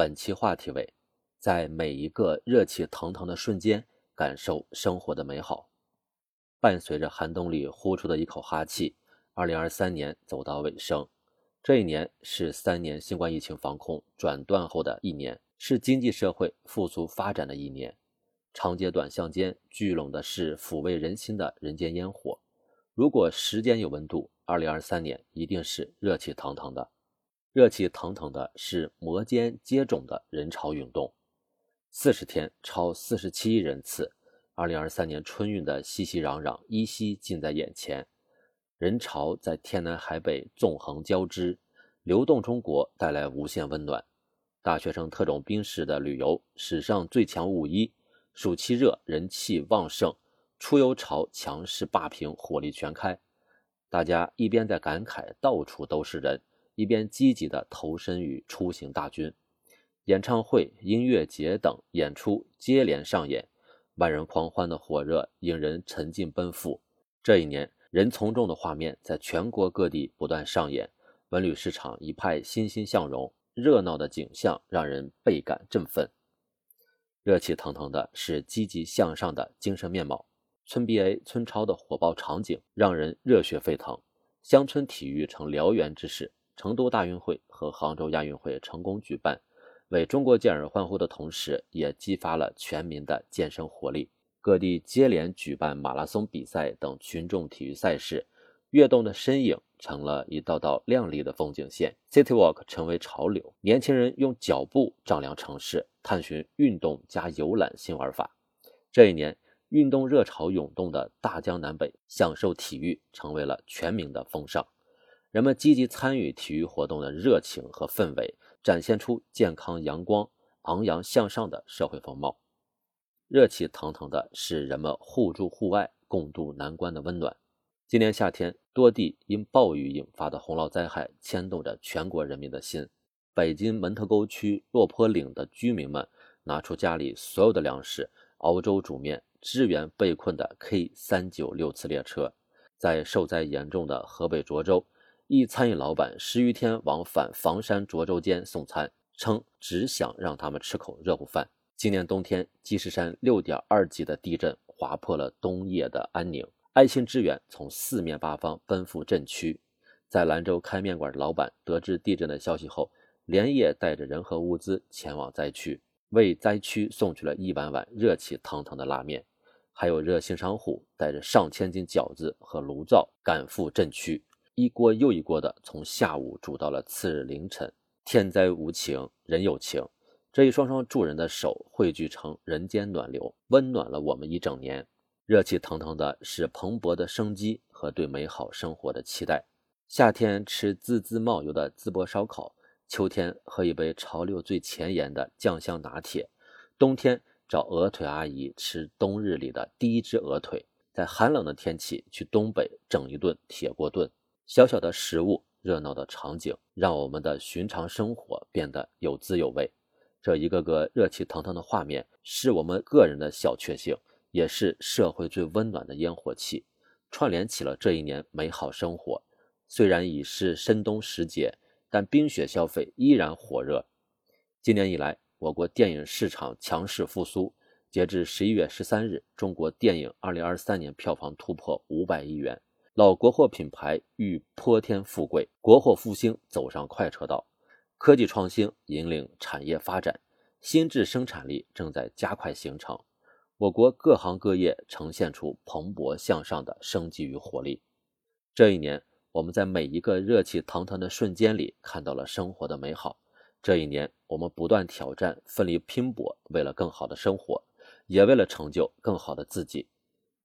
本期话题为：在每一个热气腾腾的瞬间，感受生活的美好。伴随着寒冬里呼出的一口哈气，二零二三年走到尾声。这一年是三年新冠疫情防控转段后的一年，是经济社会复苏发展的一年。长街短巷间聚拢的是抚慰人心的人间烟火。如果时间有温度，二零二三年一定是热气腾腾的。热气腾腾的是摩肩接踵的人潮涌动，四十天超四十七亿人次，二零二三年春运的熙熙攘攘依稀近在眼前，人潮在天南海北纵横交织，流动中国带来无限温暖。大学生特种兵式的旅游，史上最强五一，暑期热，人气旺盛，出游潮强势霸屏，火力全开，大家一边在感慨到处都是人。一边积极地投身于出行大军，演唱会、音乐节等演出接连上演，万人狂欢的火热引人沉浸奔赴。这一年，人从众的画面在全国各地不断上演，文旅市场一派欣欣向荣，热闹的景象让人倍感振奋。热气腾腾的是积极向上的精神面貌，村 BA、村超的火爆场景让人热血沸腾，乡村体育成燎原之势。成都大运会和杭州亚运会成功举办，为中国健儿欢呼的同时，也激发了全民的健身活力。各地接连举办马拉松比赛等群众体育赛事，跃动的身影成了一道道亮丽的风景线。City Walk 成为潮流，年轻人用脚步丈量城市，探寻运动加游览新玩法。这一年，运动热潮涌动的大江南北，享受体育成为了全民的风尚。人们积极参与体育活动的热情和氛围，展现出健康、阳光、昂扬向上的社会风貌。热气腾腾的是人们互助互爱、共度难关的温暖。今年夏天，多地因暴雨引发的洪涝灾害牵动着全国人民的心。北京门头沟区落坡岭的居民们拿出家里所有的粮食，熬粥煮面，支援被困的 K 三九六次列车。在受灾严重的河北涿州。一餐饮老板十余天往返房山、涿州间送餐，称只想让他们吃口热乎饭。今年冬天，积石山六点二级的地震划破了冬夜的安宁，爱心支援从四面八方奔赴震区。在兰州开面馆的老板得知地震的消息后，连夜带着人和物资前往灾区，为灾区送去了一碗碗热气腾腾的拉面。还有热心商户带着上千斤饺子和炉灶赶赴震区。一锅又一锅的从下午煮到了次日凌晨。天灾无情，人有情。这一双双助人的手汇聚成人间暖流，温暖了我们一整年。热气腾腾的是蓬勃的生机和对美好生活的期待。夏天吃滋滋冒油的淄博烧烤，秋天喝一杯潮流最前沿的酱香拿铁，冬天找鹅腿阿姨吃冬日里的第一只鹅腿，在寒冷的天气去东北整一顿铁锅炖。小小的食物，热闹的场景，让我们的寻常生活变得有滋有味。这一个个热气腾腾的画面，是我们个人的小确幸，也是社会最温暖的烟火气，串联起了这一年美好生活。虽然已是深冬时节，但冰雪消费依然火热。今年以来，我国电影市场强势复苏。截至十一月十三日，中国电影二零二三年票房突破五百亿元。老国货品牌欲泼天富贵，国货复兴走上快车道，科技创新引领产业发展，新质生产力正在加快形成，我国各行各业呈现出蓬勃向上的生机与活力。这一年，我们在每一个热气腾腾的瞬间里看到了生活的美好。这一年，我们不断挑战，奋力拼搏，为了更好的生活，也为了成就更好的自己。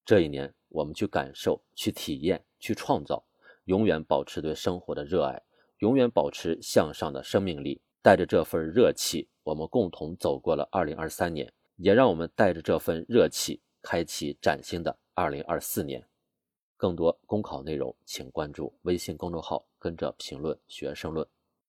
这一年。我们去感受，去体验，去创造，永远保持对生活的热爱，永远保持向上的生命力。带着这份热气，我们共同走过了2023年，也让我们带着这份热气，开启崭新的2024年。更多公考内容，请关注微信公众号“跟着评论学申论”。